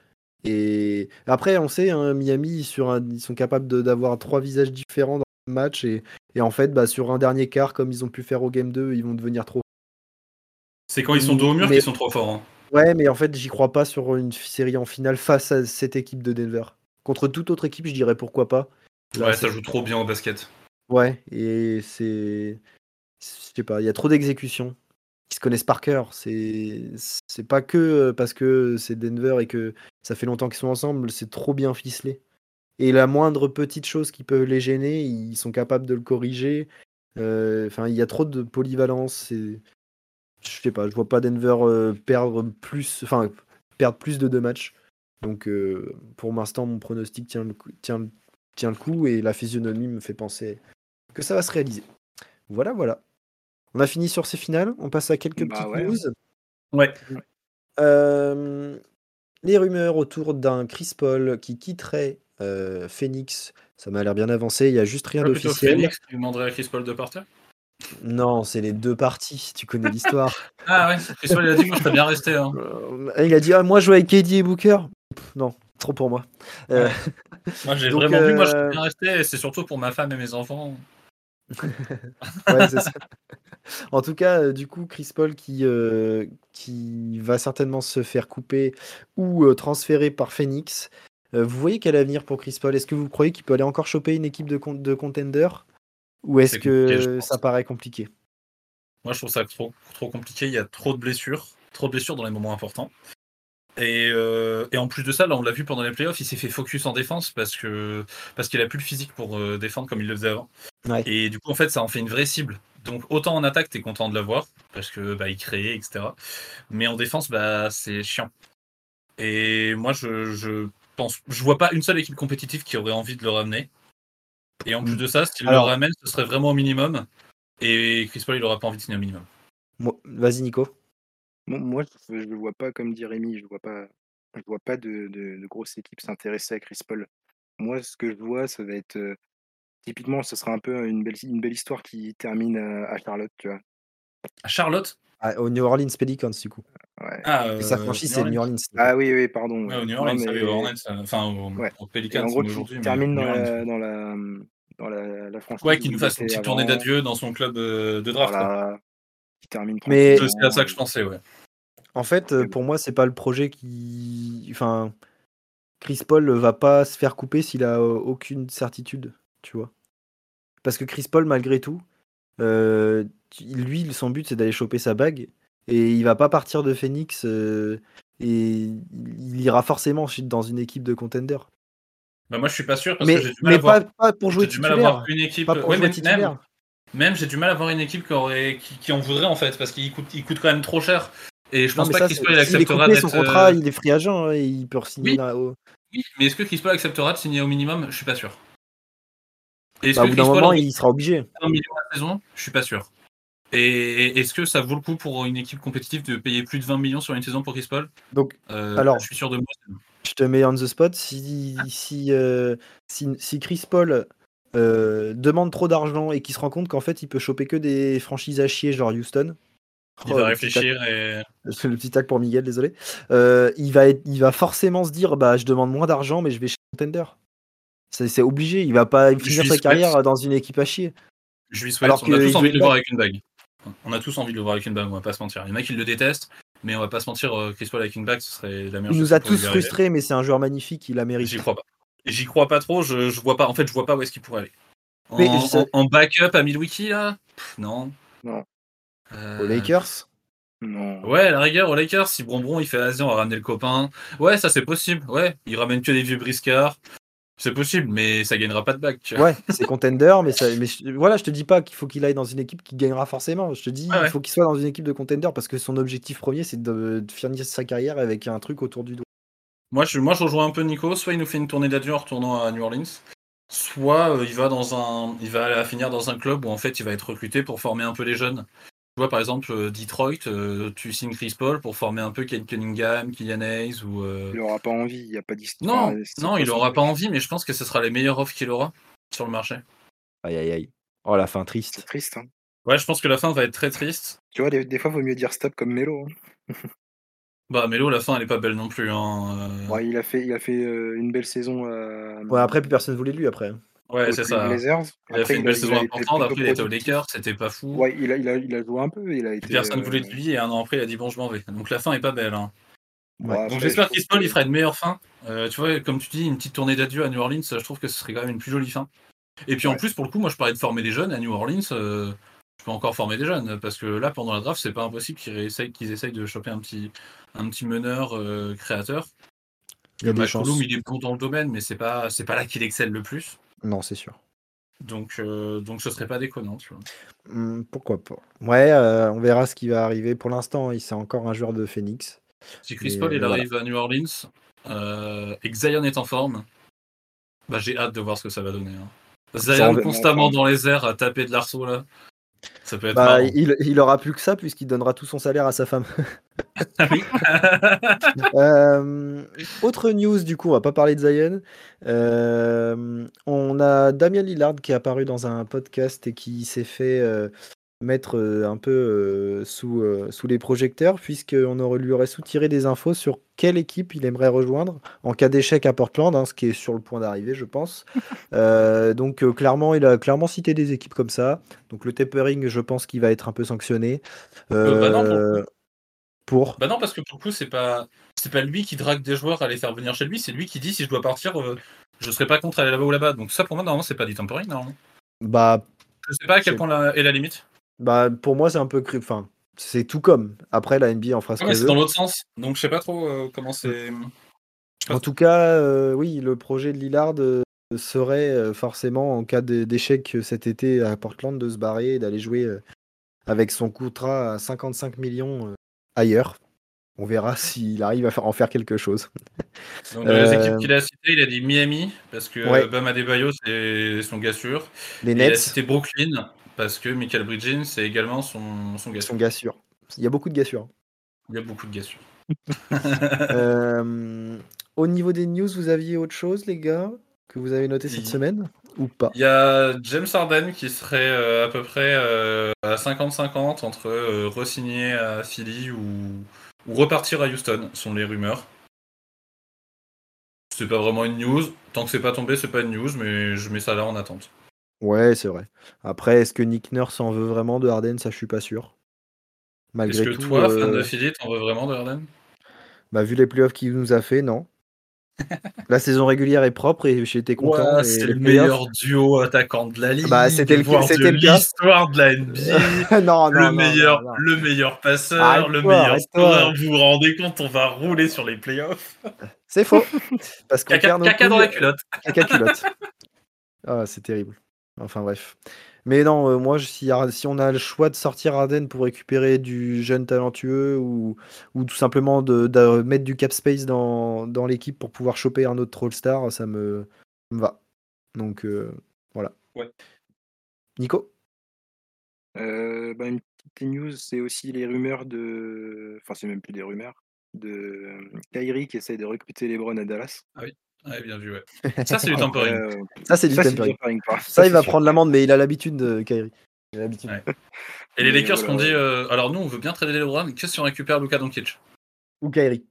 et après on sait, hein, Miami sur un ils sont capables d'avoir 3 visages différents dans le match et et en fait, bah, sur un dernier quart comme ils ont pu faire au game 2, ils vont devenir trop C'est quand ils sont dos au mur qu'ils sont trop forts, hein. Ouais, mais en fait, j'y crois pas sur une série en finale face à cette équipe de Denver. Contre toute autre équipe, je dirais pourquoi pas. Là, Ouais, ça joue trop bien au basket. ouais et c'est je sais pas, il y a trop d'exécutions. Ils se connaissent par cœur. C'est c'est pas que, heu, parce que c'est Denver et que ça fait longtemps qu'ils sont ensemble, c'est trop bien ficelé et la moindre petite chose qui peut les gêner, ils sont capables de le corriger. Heu, enfin, il y a trop de polyvalence, je sais pas, je vois pas Denver, heu, perdre plus enfin, perdre plus de 2 matchs. Donc pour l'instant, mon pronostic tient le coup tient tient le coup et la physionomie me fait penser que ça va se réaliser. Voilà, voilà. On a fini sur ces finales, on passe à quelques Bah petites ouais, news. Ouais. Hem, les rumeurs autour d'un Chris Paul qui quitterait, heu, Phoenix, ça m'a l'air bien avancé, il y a juste rien d'officiel. Phoenix qui demanderait à Chris Paul de partir? Non, c'est les deux parties, tu connais l'histoire. Ah ouais, Chris Paul il a dit moi je bien resté. Hein. Euh, il a dit ah, moi je joue avec KD et Booker. non, trop pour moi. Euh, moi j'ai vraiment dit moi je euh, bien resté c'est surtout pour ma femme et mes enfants. Ouais, c'est ça. En tout cas, euh, du coup, Chris Paul qui, euh, qui va certainement se faire couper ou euh, transférer par Phoenix. Vous voyez quel avenir pour Chris Paul? Est-ce que vous croyez qu'il peut aller encore choper une équipe de, con- de contenders? Ou est-ce que ça paraît compliqué? Moi je trouve ça trop, trop compliqué, il y a trop de blessures, trop de blessures dans les moments importants. Et, euh, et en plus de ça, là on l'a vu pendant les playoffs, il s'est fait focus en défense parce que parce qu'il a plus le physique pour euh, défendre comme il le faisait avant. Ouais. Et du coup en fait ça en fait une vraie cible. Donc autant en attaque t'es content de l'avoir parce que bah il créait etc. Mais en défense bah c'est chiant. Et moi je, je pense je vois pas une seule équipe compétitive qui aurait envie de le ramener. Et en plus de ça, s'il Alors- le ramène, ce serait vraiment au minimum. Et Chris Paul il aura pas envie de signer au minimum. Vas-y, Nico. Moi, moi, je ne le vois pas comme dit Rémi, je vois pas, je vois pas de, de, de grosse équipe s'intéresser à Chris Paul. Moi, ce que je vois, ça va être euh, typiquement, ce sera un peu une belle, une belle histoire qui termine euh, à Charlotte, tu vois. À Charlotte? Ah, au New Orleans Pelicans, du coup. Ouais. Ah, Et sa euh, franchise, New c'est Orleans. New Orleans. Ah oui, oui, pardon. Ouais, au New Non, Orleans, mais- ça, oui, Hornets, euh, enfin au, Ouais. au Et Pelicans en gros, qui aujourd'hui. mais termine New dans Orleans. la, dans la, dans la, la franchise. Ouais, où qu'il nous il fasse une était petite tournée avant. d'adieu dans son club euh, de draft. quoi. Voilà. Qui termine Mais- C'est à ça que je pensais, ouais. En fait, euh, pour moi, c'est pas le projet qui. Enfin, Chris Paul va pas se faire couper s'il a euh, aucune certitude, tu vois. Parce que Chris Paul, malgré tout, euh, lui, son but, c'est d'aller choper sa bague. Et il va pas partir de Phoenix. euh, et il ira forcément ensuite dans une équipe de contender. Bah, moi, je suis pas sûr parce Mais, que j'ai du mal mais à voir. pas, pour jouer J'ai du mal à voir titulaire. une équipe. Pas pour Ouais, jouer mais titulaire. même, même j'ai du mal à voir une équipe qui, aurait, qui, qui en voudrait en fait parce qu'il coûte, il coûte quand même trop cher. Et je pense pas Paul il acceptera coupé son d'être. contrat, euh, il est free agent hein, et il peut signer Oui. là haut Oui, mais est-ce que Chris Paul acceptera de signer au minimum? Je suis pas sûr. Et Est-ce Bah, au que bout Chris d'un moment, il sera obligé. 1 million la saison? Je suis pas sûr. Et est-ce que ça vaut le coup pour une équipe compétitive de payer plus de 20 millions sur une saison pour Chris Paul Donc, Euh, Alors- je suis sûr de moi. je te mets on the spot. Si, si, euh, si, si Chris Paul euh, demande trop d'argent et qu'il se rend compte qu'en fait il peut choper que des franchises à chier, genre Houston. Il Oh, va tac- réfléchir et. Le petit tac pour Miguel, désolé. Euh, il, va être- il va forcément se dire bah, je demande moins d'argent, mais je vais chez Contender. C'est c'est obligé. Il va pas finir sa souhaite. carrière dans une équipe à chier. Je lui souhaite. Alors on a tous envie de le voir avec une bague. On a tous envie de le voir avec une bague, on va pas se mentir. Il y en a qui le détestent, mais on va pas se mentir, euh, Chris Paul avec une bague, ce serait la meilleure Il chose nous a qui tous frustrés, mais c'est un joueur magnifique. Il la mérite. J'y crois pas. J'y crois pas trop, je, je vois pas. En fait, je vois pas où est-ce qu'il pourrait aller. En, Mais je sais- en- en backup à Milwaukee, là? Pff, Non. Non. Euh, Aux Lakers? Non. Ouais, à la rigueur, aux Lakers, si Bronbron il fait Asie, on va ramener le copain. Ouais, ça c'est possible. Ouais, il ramène que des vieux briscards. C'est possible, mais ça gagnera pas de vois. Ouais, c'est contender, mais, ça, mais je- voilà, je te dis pas qu'il faut qu'il aille dans une équipe qui gagnera forcément. Je te dis, ouais. il faut qu'il soit dans une équipe de contender parce que son objectif premier, c'est de, de finir sa carrière avec un truc autour du dos. Moi, je, moi, je rejoins un peu Nico. Soit il nous fait une tournée d'adieu en retournant à New Orleans, soit euh, il va dans un, il va finir dans un club où en fait il va être recruté pour former un peu les jeunes. Tu vois, par exemple, euh, Detroit, euh, tu signes Chris Paul pour former un peu Ken Cunningham, Kylian Hayes ou. euh, Il aura pas envie, il n'y a pas d'histoire. Non, non, il aura pas envie, mais je pense que ce sera les meilleurs offres qu'il aura sur le marché. Aïe aïe aïe. Oh la fin triste. triste. Hein. Ouais, je pense que la fin va être très triste. Tu vois, des, des fois, il vaut mieux dire stop comme Melo. hein. Bah, Melo, la fin, elle est pas belle non plus. Hein. euh. Ouais, il a fait, il a fait euh, une belle saison. euh, Ouais, après, plus personne voulait de lui après. Ouais, c'est ça. Blazers. Il a Après, fait une belle saison importante. Après, il était aux productif. Lakers, c'était pas fou. Ouais, il a, il, a, il a joué un peu. Il a été, Personne euh, voulait de lui et un an après, il a dit bon, je m'en vais. Donc la fin est pas belle. Hein. ouais, Donc j'espère Paul il que- fera une meilleure fin. Euh, tu vois, comme tu dis, une petite tournée d'adieu à New Orleans, je trouve que ce serait quand même une plus jolie fin. Et puis en plus, pour le coup, moi je parlais de former des jeunes à New Orleans. Je peux encore former des jeunes parce que là, pendant la draft, c'est pas impossible qu'ils essayent, qu'ils essayent de choper un petit, un petit meneur euh, créateur. Il y a des McCollum, chances. il est bon dans le domaine, mais c'est pas, c'est pas là qu'il excelle le plus. Non, c'est sûr. Donc, euh, donc ce serait pas déconnant. Tu vois. Hmm, pourquoi pas. Ouais, euh, on verra ce qui va arriver. Pour l'instant, il c'est encore un joueur de Phoenix. Si Chris Paul il voilà. arrive à New Orleans euh, et que Zion est en forme, bah, j'ai hâte de voir ce que ça va donner. hein. Zion constamment dans les airs à taper de l'arceau là, ça peut être Bah, il, il aura plus que ça puisqu'il donnera tout son salaire à sa femme. Ah. Euh, autre news, du coup, on va pas parler de Zion. Euh, on a Damien Lillard qui est apparu dans un podcast et qui s'est fait euh, mettre euh, un peu euh, sous, euh, sous les projecteurs, puisqu'on aurait, lui aurait soutiré des infos sur quelle équipe il aimerait rejoindre en cas d'échec à Portland, hein, ce qui est sur le point d'arriver, je pense. donc clairement, il a clairement cité des équipes comme ça. Donc le tapering, je pense qu'il va être un peu sanctionné. bah non, pour... Bah non, parce que pour le coup, c'est pas c'est pas lui qui drague des joueurs à les faire venir chez lui, c'est lui qui dit si je dois partir, je serais pas contre aller là-bas ou là-bas. Donc ça, pour moi, normalement, c'est pas du tempering, non Bah. Je sais pas à quel point est la limite. Bah, pour moi, c'est un peu cru. Enfin, c'est tout comme. Après, la NBA en fera ce ouais, c'est dans l'autre sens. Donc, je sais pas trop euh, comment c'est. En tout cas, euh, oui, le projet de Lillard euh, serait forcément, en cas d'échec cet été à Portland, de se barrer et d'aller jouer avec son contrat à 55 millions ailleurs. On verra s'il arrive à en faire quelque chose. Donc, dans les équipes qu'il a citées, il a dit Miami, parce que ouais. Bam Adebayo, c'est son gars sûr. Les Nets. il a cité Brooklyn, parce que Michael Bridges, c'est également son, son gars sûr. Son gars sûr. Il y a beaucoup de gars sûrs. Il y a beaucoup de gars sûrs. euh, au niveau des news, vous aviez autre chose, les gars, que vous avez noté cette semaine ou pas? Il y a James Harden qui serait euh, à peu près euh, à 50-50 entre euh, re-signer à Philly ou, ou, repartir à Houston, sont les rumeurs. C'est pas vraiment une news. Tant que c'est pas tombé, c'est pas une news, mais je mets ça là en attente. Ouais, c'est vrai. Après, est-ce que Nick Nurse en veut vraiment de Harden? Ça, je suis pas sûr. Malgré est-ce que tout, toi, fan de Philly, t'en veux vraiment de Harden? Bah, vu les playoffs qu'il nous a fait, non. la saison régulière est propre et j'ai été content. Ouais, c'est le meilleur duo attaquant de la ligue. Bah, c'était le, c'était le l'histoire de la NBA. non, non, le non, meilleur, non, le meilleur passeur, Arrête le toi, meilleur scoreur. Vous vous rendez compte, on va rouler sur les playoffs. C'est faux. Parce qu'on Caca, dans la culotte. Caca culotte. ah, c'est terrible. Enfin bref. Mais non, euh, moi, si, on a le choix de sortir Arden pour récupérer du jeune talentueux ou, ou tout simplement de, de mettre du cap space dans, dans l'équipe pour pouvoir choper un autre Trollstar, ça me, me va. Donc euh, voilà. Ouais. Nico? Euh, bah, une petite news, c'est aussi les rumeurs de. Enfin, c'est même plus des rumeurs. De Kyrie qui essaye de recruter LeBron à Dallas. Ouais, bien vu, ouais. Ça, c'est du tempering. euh, Ça, c'est du ça, du tempering. il va sûr. prendre l'amende, mais il a l'habitude de Kyrie. Il a l'habitude. Ouais. Et les Lakers voilà, qu'on dit, euh, alors nous, on veut bien trader LeBron, qu'est-ce si on récupère Luka Doncic? Ou Kyrie.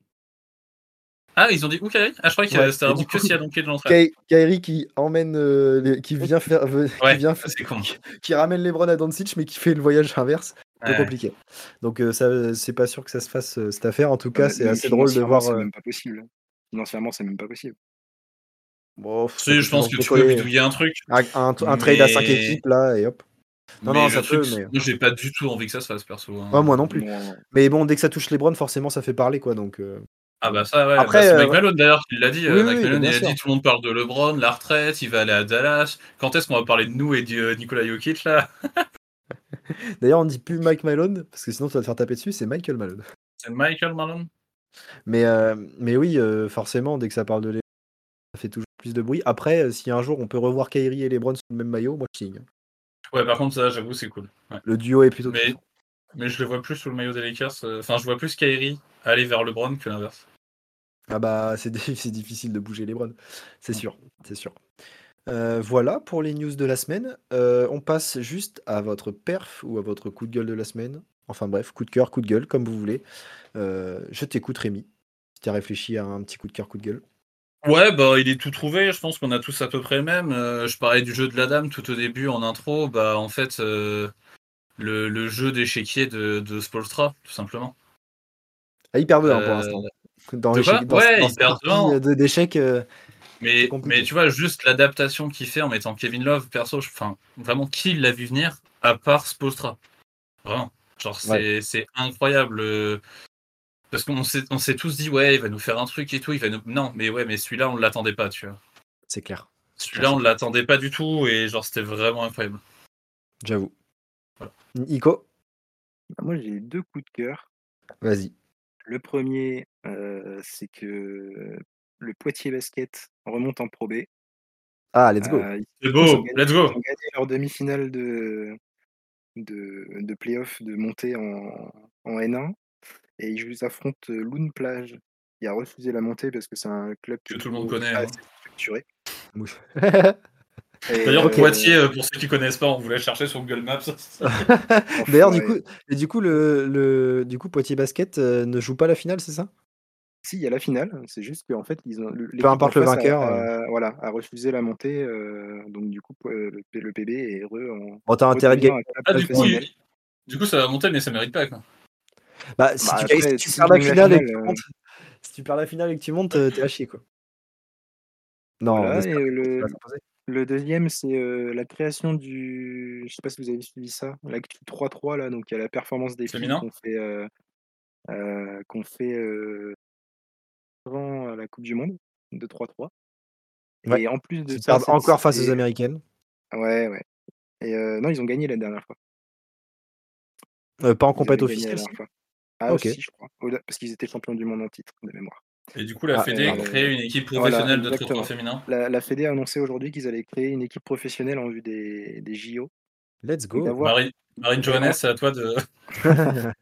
Ah, ils ont dit où Kyrie Ah, je croyais que Ouais, c'était du que s'il y a Doncic dans Kyrie qui emmène, euh, les- qui vient faire, Ouais, qui vient ça, c'est con. qui ramène LeBron à Doncic, mais qui fait le voyage inverse. Un Ouais. compliqué. Donc euh, ça, c'est pas sûr que ça se fasse euh, cette affaire. En tout cas, Ouais, c'est assez drôle de voir. C'est euh, même pas possible. Financièrement, c'est même pas possible. Bon, Si, je pense que tu peux bidouiller un truc. un, un- un trade à 5 mais- équipes là et hop. Non, mais non, ça truc, peut, mais- Moi, j'ai pas du tout envie que ça se fasse, perso. hein. Ouais, moi non plus. Mais bon, dès que ça touche LeBron, forcément, ça fait parler quoi. Donc euh, Ah bah ça, ouais. Après, Bah, c'est euh, Mike Malone d'ailleurs qui l'a dit. Oui, euh, oui, Mike oui, Malone, bien il a dit tout le monde parle de LeBron, la retraite, il va aller à Dallas. Quand est-ce qu'on va parler de nous et de euh, Nikola Jokic là? D'ailleurs, on dit plus Mike Malone parce que sinon tu vas te faire taper dessus. C'est Michael Malone. C'est Michael Malone? Mais euh, mais oui, euh, forcément, dès que ça parle de LeBron, ça fait toujours plus de bruit. Après, euh, si un jour on peut revoir Kyrie et LeBron sous le même maillot, moi je signe. Ouais, par contre, ça, j'avoue, c'est cool. Ouais. Le duo est plutôt. Mais, mais je le vois plus sous le maillot des Lakers. euh, Enfin, je vois plus Kyrie aller vers LeBron que l'inverse. Ah bah c'est difficile de bouger les bronnes, c'est sûr, c'est sûr. Euh, voilà pour les news de la semaine. Euh, on passe juste à votre perf ou à votre coup de gueule de la semaine. Enfin bref, coup de cœur, coup de gueule, comme vous voulez. Euh, je t'écoute Rémi. Si tu as réfléchi à un petit coup de cœur, coup de gueule. Ouais, bah il est tout trouvé. Je pense qu'on a tous à peu près le même. Euh, je parlais du jeu de la dame tout au début en intro. Bah en fait, euh, le, le jeu d'échiquier de, de Spolstra, tout simplement. Ah, il perd 2 pour Euh, l'instant. Dans de chez- dans- Ouais, dans il cette perd partie, 2-1. euh, de- d'échecs. euh, Mais, tu vois, juste l'adaptation qu'il fait en mettant Kevin Love, perso, enfin, vraiment, qui l'a vu venir à part Spolstra? Vraiment. Genre, c'est c'est incroyable. Parce qu'on s'est on s'est tous dit, ouais, il va nous faire un truc et tout. Il va nous... Non, mais ouais, mais celui-là, on ne l'attendait pas, tu vois. C'est clair, Celui-là, on ne l'attendait pas du tout et genre, c'était vraiment incroyable. j'avoue. Voilà. Nico, Bah, Moi, j'ai deux coups de cœur. vas-y. Le premier, euh, c'est que le Poitiers Basket remonte en Pro B. Ah, let's go. Euh, ils C'est beau, gagné- let's Ils go ont gagné leur demi-finale de, de, de playoff de montée en, en N1 et ils affrontent Loon Plage qui a refusé la montée parce que c'est un club Que tout le monde connaît, hein. assez structuré. D'ailleurs, Poitiers, euh, pour ceux qui connaissent pas, on voulait chercher sur Google Maps. D'ailleurs, du coup, et du coup, le, le, du coup, Poitiers Basket euh, ne joue pas la finale, c'est ça? Si, il y a la finale, c'est juste qu'en fait, ils ont, Peu importe le face a- vainqueur. a, euh. voilà, a refusé la montée, euh, donc du coup, le, P- le PB est heureux en. Bon, t'as intérêt de gagner. Ah, du coup, professionnel. il- du coup, ça va monter, mais ça mérite pas. Quoi. Bah, si Bah, tu, après, si tu si perds la finale et que tu euh, montes, si tu perds la finale et que tu montes, t'es à chier, quoi. Non, Voilà, et le- deuxième, c'est euh, la création du. Je sais pas si vous avez suivi ça, l'actu 3-3, là, donc il y a la performance des filles qu'on fait, euh, euh, qu'on fait euh, avant la Coupe du Monde de 3-3. Ouais. Et en plus de Ils ça, encore face aux Américaines. Ouais, ouais. Et euh, non, ils ont gagné la dernière fois. Euh, pas en la officielle. Ah, Ok. aussi, je crois. Parce qu'ils étaient champions du monde en titre, de mémoire. Et du coup, la Ah, Fédé pardon. crée une équipe Voilà, professionnelle de exactement. 3 féminin. La, la Fédé a annoncé aujourd'hui qu'ils allaient créer une équipe professionnelle en vue des, des JO. Let's go. Marine, Johannes, c'est à toi de.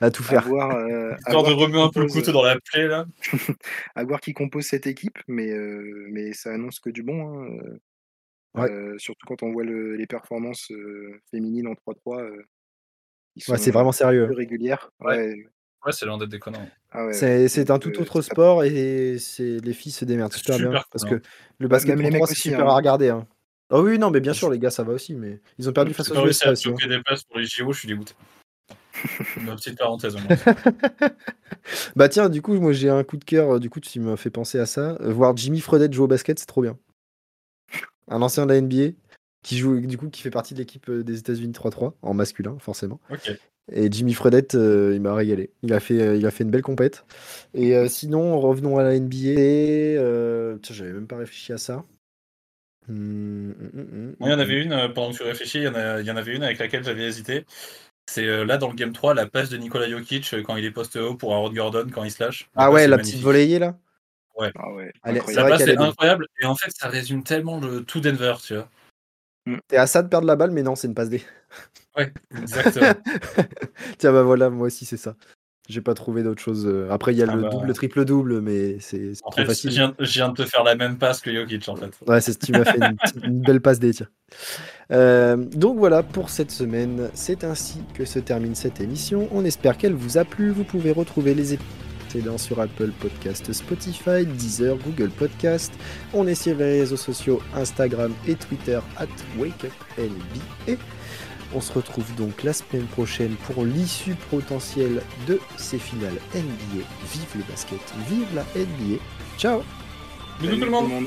à tout faire. à voir, euh, Histoire de remuer un peu le couteau dans la plaie, là. à voir qui compose cette équipe, mais, euh, mais ça annonce que du bon. hein, euh, Ouais. euh, surtout quand on voit le- les performances euh, féminines en 3-3. Ouais, c'est vraiment sérieux. peu régulières. Ouais. Ouais. Ouais, c'est l'un d'être déconnant. Ah ouais, C'est un tout euh, autre sport et c'est les filles se démerdent super bien. Parce que le basket les mecs c'est super hein. à regarder. Hein. Ah oui, non, mais bien sûr, les gars, ça va aussi. Mais ils ont perdu face aux USA aussi. hein. des places pour les JO, je suis dégoûté. Ma petite parenthèse. Bah tiens, du coup, moi j'ai un coup de cœur, euh, du coup tu m'as fait penser à ça. Euh, Voir Jimmy Fredette jouer au basket, c'est trop bien. Un ancien de la NBA qui joue, du coup, qui fait partie de l'équipe euh, des États-Unis 3-3, en masculin, forcément. Et Jimmy Fredette, euh, il m'a régalé. Il a, fait, euh, il a fait une belle compète. Et euh, sinon, revenons à la NBA. Euh, tiens, j'avais même pas réfléchi à ça. Hum, hum, Moi, il y en avait une, pendant que tu réfléchis, il y, en a- il y en avait une avec laquelle j'avais hésité. C'est euh, là dans le Game 3, la passe de Nikola Jokic quand il est poste haut pour Harold Gordon quand il se lâche. Ah ouais, la magnifique. petite volleyée là? Ah ouais, Allez, C'est incroyable. vrai passe qu'elle est est bonne. incroyable et en fait ça résume tellement le tout Denver, tu vois. T'es à ça de perdre la balle, mais non, c'est une passe D. Ouais, exactement. Tiens, bah voilà, moi aussi c'est ça. J'ai pas trouvé d'autre chose. euh. Après, il y a Ah le bah. double, triple double, mais c'est trop fait, je facile. viens, je viens de te faire la même passe que Jokic en fait. Ouais, c'est tu m'as fait une, petite- une belle passe D, tiens. Euh, donc voilà pour cette semaine. C'est ainsi que se termine cette émission. On espère qu'elle vous a plu. Vous pouvez retrouver les épisodes précédents sur Apple Podcast, Spotify, Deezer, Google Podcast. On est sur les réseaux sociaux Instagram et Twitter at WakeUpNBA. On se retrouve donc la semaine prochaine pour l'issue potentielle de ces finales NBA. Vive le basket, vive la NBA. Ciao Bisous Salut tout le monde. monde.